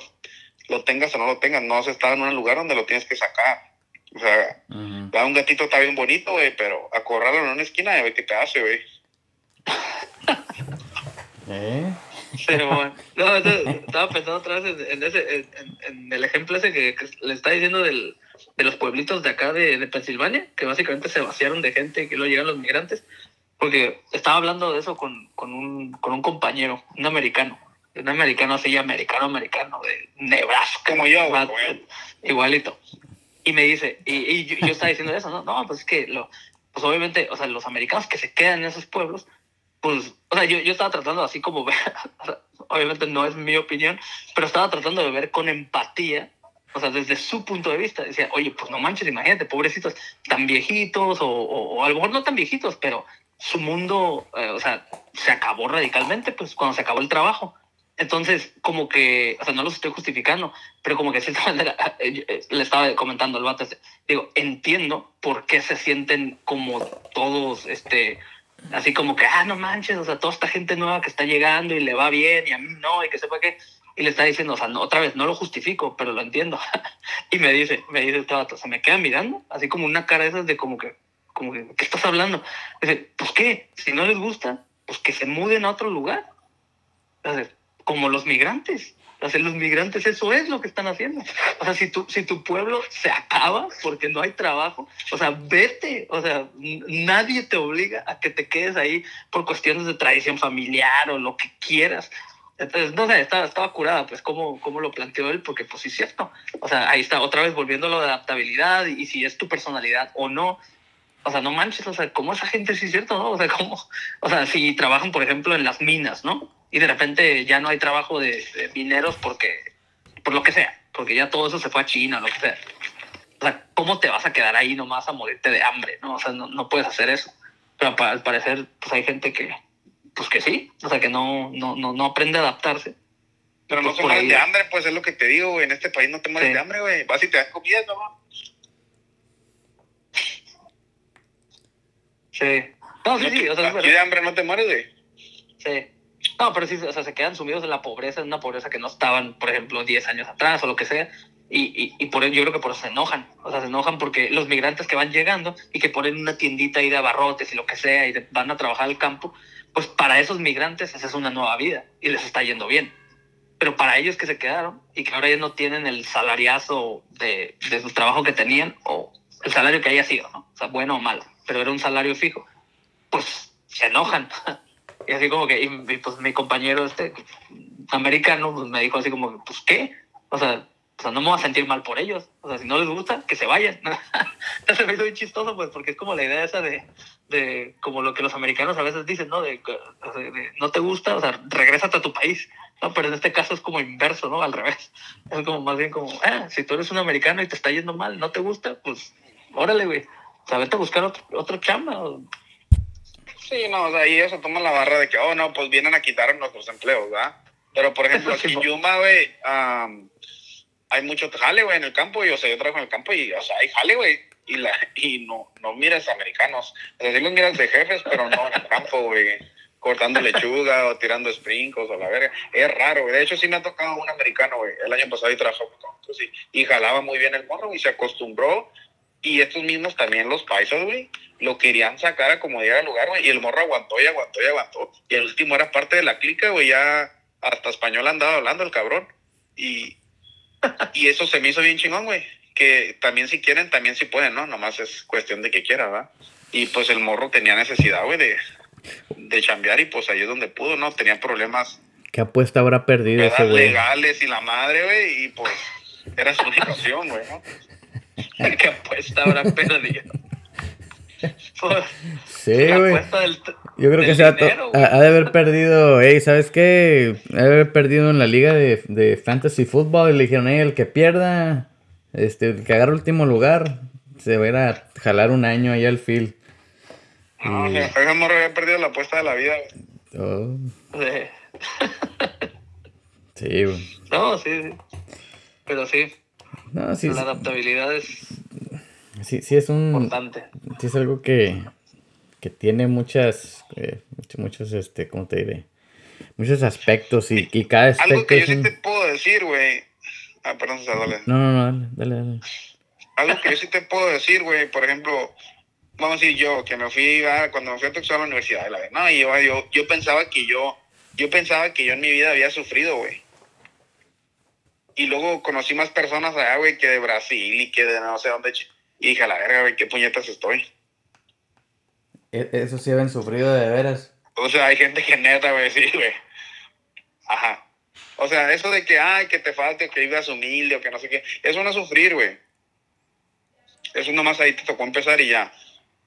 lo, tengas o no lo tengas, no se está en un lugar donde lo tienes que sacar. O sea, uh -huh. un gatito está bien bonito, güey, pero acorrarlo en una esquina y ver qué te hace, güey. ¿Eh? Pero bueno, no, estaba pensando otra vez en, en ese, en, en, el ejemplo ese que, que, le está diciendo del, de los pueblitos de acá de, de Pensilvania, que básicamente se vaciaron de gente y que luego llegan los migrantes porque estaba hablando de eso con, con, un, con un compañero, un americano, un americano así, americano, americano, de Nebraska. Como yo, más, igualito. Y me dice, y, yo, estaba diciendo eso, ¿no? No, pues es que, lo, pues obviamente, o sea, los americanos que se quedan en esos pueblos, pues, o sea, yo, yo estaba tratando así como ver, obviamente no es mi opinión, pero estaba tratando de ver con empatía, o sea, desde su punto de vista, decía, oye, pues no manches, imagínate, pobrecitos, tan viejitos, o, o, a lo mejor no tan viejitos, pero su mundo, eh, o sea, se acabó radicalmente, pues cuando se acabó el trabajo. Entonces, como que, o sea, no los estoy justificando, pero como que manera eh, le estaba comentando al vato, digo, entiendo por qué se sienten como todos, este, así como que, ah, no manches, o sea, toda esta gente nueva que está llegando y le va bien y a mí no, y que sepa qué. Y le está diciendo, o sea, no, otra vez, no lo justifico, pero lo entiendo. y me dice, me dice este vato, se me queda mirando, así como una cara de esas de como que, como que, ¿qué estás hablando? Dice, pues qué, si no les gusta, pues que se muden a otro lugar. Entonces, como los migrantes. Los migrantes eso es lo que están haciendo. O sea, si tu, si tu pueblo se acaba porque no hay trabajo, o sea, vete. O sea, nadie te obliga a que te quedes ahí por cuestiones de tradición familiar o lo que quieras. Entonces, no sé, estaba, estaba curada, pues, cómo, cómo lo planteó él, porque pues sí es cierto. O sea, ahí está, otra vez volviendo a lo de adaptabilidad y si es tu personalidad o no. O sea, no manches, o sea, cómo esa gente sí es cierto, ¿no? O sea, cómo, o sea, si trabajan, por ejemplo, en las minas, ¿no? y de repente ya no hay trabajo de, mineros porque, por lo que sea, porque ya todo eso se fue a China, lo que sea. O sea, ¿cómo te vas a quedar ahí nomás a morirte de hambre? ¿no? O sea, no, no puedes hacer eso. Pero al parecer, pues hay gente que, pues que sí, o sea, que no, no, no, no aprende a adaptarse. Pero no te mueres de hambre, pues es lo que te digo, güey. En este país no te mueres de hambre, güey. Vas y te das comida, ¿no? Sí. No, sí, sí. O sea, de hambre no te mueres, güey. Sí. No, pero sí, o sea, se quedan sumidos en la pobreza, en una pobreza que no estaban, por ejemplo, 10 años atrás o lo que sea. Y, y, y por yo creo que por eso se enojan. O sea, se enojan porque los migrantes que van llegando y que ponen una tiendita ahí de abarrotes y lo que sea y van a trabajar al campo, pues para esos migrantes esa es una nueva vida y les está yendo bien. Pero para ellos que se quedaron y que ahora ya no tienen el salariazo de, de su trabajo que tenían o el salario que haya sido, ¿no? O sea, bueno o malo, pero era un salario fijo, pues se enojan. Y así como que, y, pues mi compañero este americano pues, me dijo así como, pues qué, o sea, o sea, no me voy a sentir mal por ellos. O sea, si no les gusta, que se vayan. Entonces me hizo muy chistoso, pues, porque es como la idea esa de, de como lo que los americanos a veces dicen, ¿no? De, no te gusta, o sea, regrésate a tu país. No, pero en este caso es como inverso, ¿no? Al revés. Es como más bien como, ah, si tú eres un americano y te está yendo mal, no te gusta, pues, órale, güey. O sea, vete a buscar otro, otro chamba. Sí, no, o sea, y eso toma la barra de que, oh, no, pues vienen a quitar nuestros empleos, ¿verdad? Pero, por ejemplo, aquí en Yuma, güey, hay mucho jale, güey, en el campo, y, o sea, yo trabajo en el campo y, o sea, hay jale, güey, y, la, y no, no miras americanos. O sea, sí los miras de jefes, pero no en el campo, güey, cortando lechuga o tirando sprinkles o la verga. Es raro, güey. De hecho, sí me ha tocado un americano, güey, el año pasado y trabajó con sí, y jalaba muy bien el morro y se acostumbró. Y estos mismos también, los paisas, güey, lo querían sacar a como diera lugar, güey. Y el morro aguantó y aguantó y aguantó. Y el último era parte de la clica, güey. Ya hasta español andaba hablando el cabrón. Y, y eso se me hizo bien chingón, güey. Que también si quieren, también si pueden, ¿no? Nomás es cuestión de que quiera, ¿verdad? Y pues el morro tenía necesidad, güey, de, de chambear y pues ahí es donde pudo, ¿no? Tenía problemas. ¿Qué apuesta habrá perdido ese güey? legales y la madre, güey. Y pues era su opción, güey, ¿no? ¿Qué apuesta habrá perdido? sí, güey. Yo creo que se ha, de haber perdido, hey, ¿sabes qué? Ha de haber perdido en la liga de, de fantasy football y le dijeron, hey, el que pierda, este, el que agarre último lugar, se va a ir a jalar un año ahí al field. No, y... ese morro había perdido la apuesta de la vida. Oh. Sí. sí, güey. No, sí, sí. Pero sí. No, sí. La adaptabilidad es Sí, sí es un... Importante. Sí es algo que, que tiene muchas, eh, muchos, este, ¿cómo te diré? Muchos aspectos y, y cada aspecto Algo que yo sí te puedo decir, güey. Ah, perdón, dale. No, no, no, dale, dale, Algo que yo sí te puedo decir, güey, por ejemplo, vamos a decir yo, que me fui, a, cuando me fui a Texas a la universidad, la no, y yo, yo, yo pensaba que yo, yo pensaba que yo en mi vida había sufrido, güey. Y luego conocí más personas allá, güey, que de Brasil y que de no sé dónde y dije, a la verga, güey, qué puñetas estoy. E, eso sí habían sufrido de veras. O sea, hay gente que neta, güey, sí, güey. Ajá. O sea, eso de que, ay, que te falte, que vivas humilde o que no sé qué, eso no es sufrir, güey. Eso nomás ahí te tocó empezar y ya.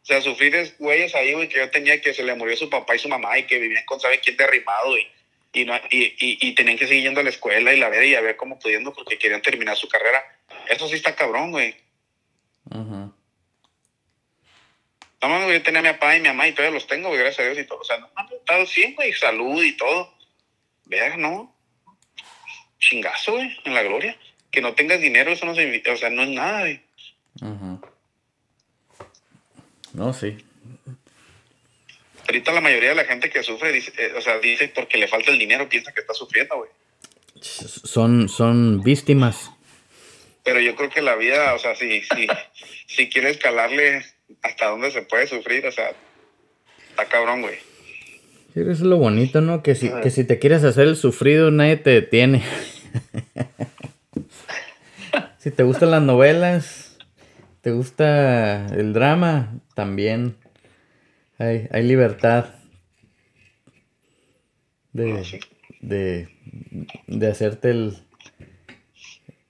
O sea, sufrir es güeyes ahí, güey, que yo tenía que se le murió su papá y su mamá y que vivían con sabe quién derrimado y, y, no, y, y, y tenían que seguir yendo a la escuela y la ver y a ver cómo pudiendo porque querían terminar su carrera. Eso sí está cabrón, güey. Ajá. No mames, yo tenía a mi papá y mi mamá y todavía los tengo, güey, gracias a Dios y todo. O sea, no mames, estado bien, güey, salud y todo. Vea, no. Chingazo, güey, en la gloria. Que no tengas dinero, eso no se, o sea, no es nada, güey. Ajá. No, sí. Ahorita la mayoría de la gente que sufre, dice, eh, o sea, dice porque le falta el dinero, piensa que está sufriendo, güey. Son, son víctimas. Pero yo creo que la vida, o sea, si, si, si quieres calarle hasta dónde se puede sufrir, o sea, está cabrón, güey. Sí, Eso es lo bonito, ¿no? Que si, que si te quieres hacer el sufrido, nadie te detiene. si te gustan las novelas, te gusta el drama, también hay, hay libertad de, Sí. de, de hacerte el...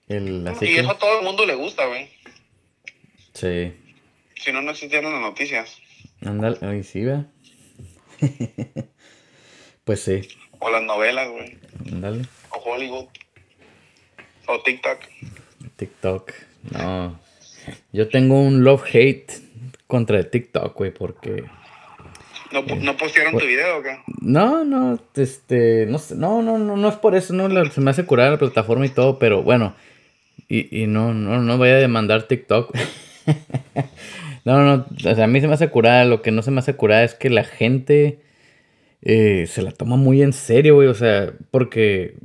el así y que- eso a todo el mundo le gusta, güey. Sí. Si no, no existieran las noticias. Ándale, ay, sí, va. pues sí, O las novelas, güey. ándale. O Hollywood. O TikTok. TikTok. No. Yo tengo un love-hate contra el TikTok, güey, porque... ¿No, ¿No postearon tu video o qué? No, no, este, no sé, no, no, no, no es por eso, no, se me hace curar la plataforma y todo, pero bueno, y, y no, no, no voy a demandar TikTok. no, no, o sea, a mí se me hace curar, lo que no se me hace curar es que la gente eh, se la toma muy en serio, güey, o sea, porque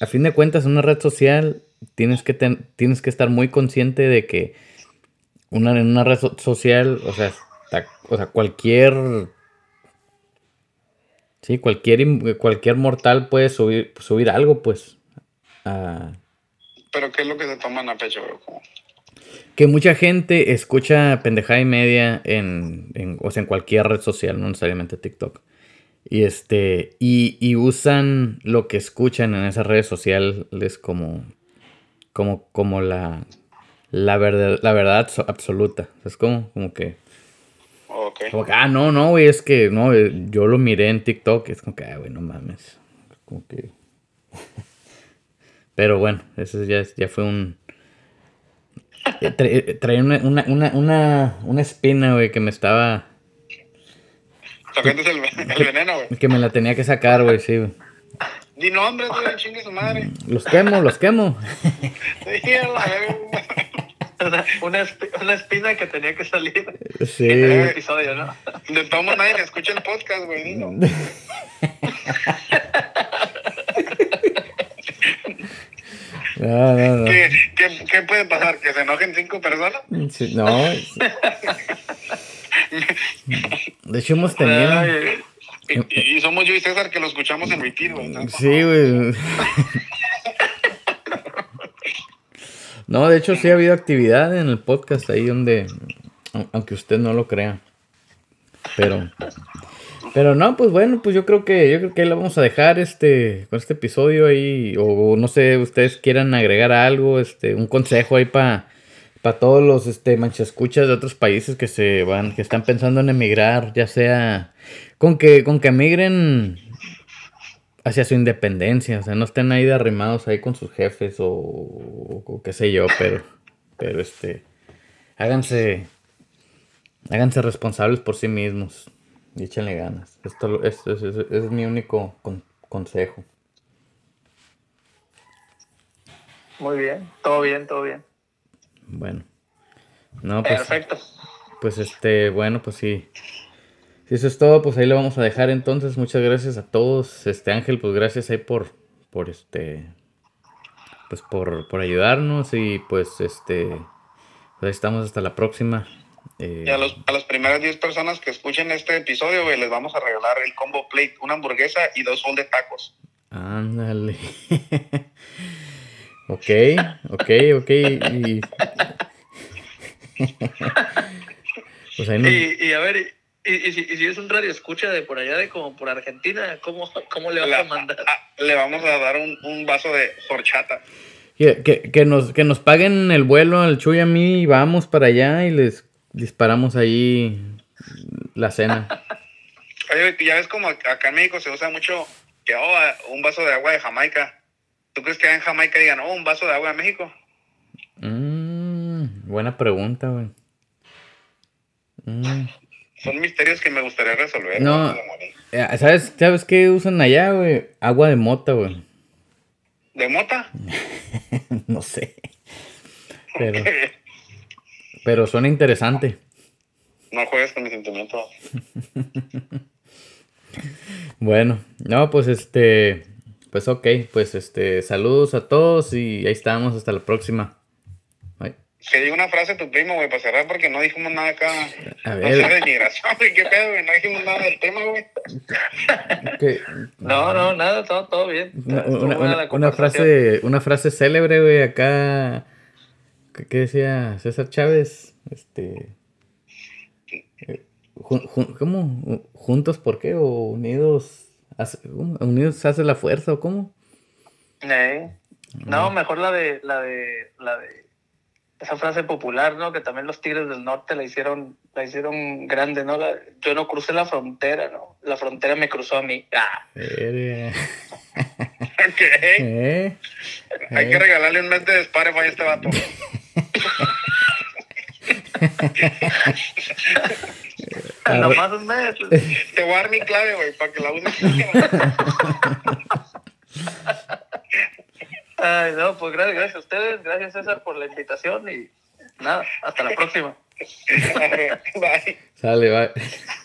a fin de cuentas en una red social tienes que, ten- tienes que estar muy consciente de que una, en una red so- social, o sea, o sea, cualquier Sí, cualquier, cualquier mortal puede subir, subir algo, pues. Ah, Pero ¿qué es lo que se toman a pecho, bro? Que mucha gente escucha pendejada y media en, en- o sea, en cualquier red social, no necesariamente TikTok. Y este, y, y usan lo que escuchan en esas redes sociales como, como, como la, la verdad, la verdad abso- absoluta. Es como, como que, Ok. como que, ah, no, no, güey, es que, no, eh, yo lo miré en TikTok, es como que, ah, güey, no mames. Como que... Pero bueno, eso ya, ya fue un... eh, tra- eh, Traía una, una, una, una, una espina, güey, que me estaba... Sacándote el, el veneno, güey. Que me la tenía que sacar, güey, sí, güey. Di nombres, güey, chingue su madre. Los quemo, los quemo. Sí, la. Una, una espi- una espina que tenía que salir Sí. en el episodio, ¿no? De modos, nadie le escucha el podcast, güey. dilo. No, no, no. ¿Qué, qué, qué puede pasar? ¿Que se enojen cinco personas? Sí, no. De hecho, hemos tenido... Ay, Y, y somos yo y César que lo escuchamos en güey. ¿no? Sí, güey. No, de hecho sí ha habido actividad en el podcast ahí donde, au- aunque usted no lo crea. Pero, pero no, pues bueno, pues yo creo que, yo creo que ahí lo vamos a dejar este, con este episodio ahí, o no sé, ustedes quieran agregar algo, este, un consejo ahí para para todos los este manchascuchas de otros países que se van, que están pensando en emigrar, ya sea con que, con que emigren hacia su independencia, o sea, no estén ahí de arrimados ahí con sus jefes o, o qué sé yo, pero, pero este, háganse, háganse responsables por sí mismos y échenle ganas. Esto es mi único con- consejo. Muy bien, todo bien, todo bien. Bueno, no, pues, Perfecto. pues este, bueno, pues sí. Si eso es todo, pues ahí lo vamos a dejar entonces. Muchas gracias a todos. Este Ángel, pues gracias ahí por, por este, pues por, por ayudarnos y pues este, pues ahí estamos hasta la próxima. Eh, Y a, los, a las primeras 10 personas que escuchen este episodio, güey, les vamos a regalar el combo plate, una hamburguesa y dos bol de tacos. Ándale. ok, ok, ok. Y... pues ahí nos... Y, y a ver, y, y si, y si es un radio escucha de por allá, de como por Argentina, ¿cómo, cómo le vas La- a mandar? ah, le vamos a dar un, un vaso de horchata. Que, que, que nos, que nos paguen el vuelo al Chuy y a mí y vamos para allá y les disparamos ahí la cena. Oye, ya ves como acá en México se usa mucho que oh, un vaso de agua de Jamaica. ¿Tú crees que en Jamaica digan, oh, un vaso de agua de México? Mm, buena pregunta, güey. Mm. Son misterios que me gustaría resolver. No, eh, ¿sabes, ¿sabes qué usan allá, güey? Agua de mota, güey. ¿De mota? no sé. Pero, pero suena interesante. No juegues con mis sentimientos. bueno, no, pues este, pues ok, pues este, saludos a todos y ahí estamos, hasta la próxima. Que diga una frase tu primo, güey, para cerrar, porque no dijimos nada acá. A ver. No de migración, güey, qué pedo, güey, no dijimos nada del tema, güey. No, no, nada, todo, todo bien. Una, una, frase, una frase célebre, güey, acá. ¿Qué decía César Chávez? Este. Eh, ¿Cómo? ¿Juntos por qué? ¿O unidos? Hace, ¿Unidos hace la fuerza o cómo? Eh, no, mejor la de, la de, la de esa frase popular, ¿no? Que también los Tigres del Norte la hicieron, la hicieron grande, ¿no? yo no crucé la frontera, ¿no? La frontera me cruzó a mí. Ah. ¿Qué? ¿Eh? Hay que regalarle un mes de Spotify a este vato. Nomás un mes. Te voy a dar mi clave, güey, para que la uses. Ay, no, pues gracias, gracias a ustedes, gracias César por la invitación y nada, hasta la próxima. bye. Sale, bye.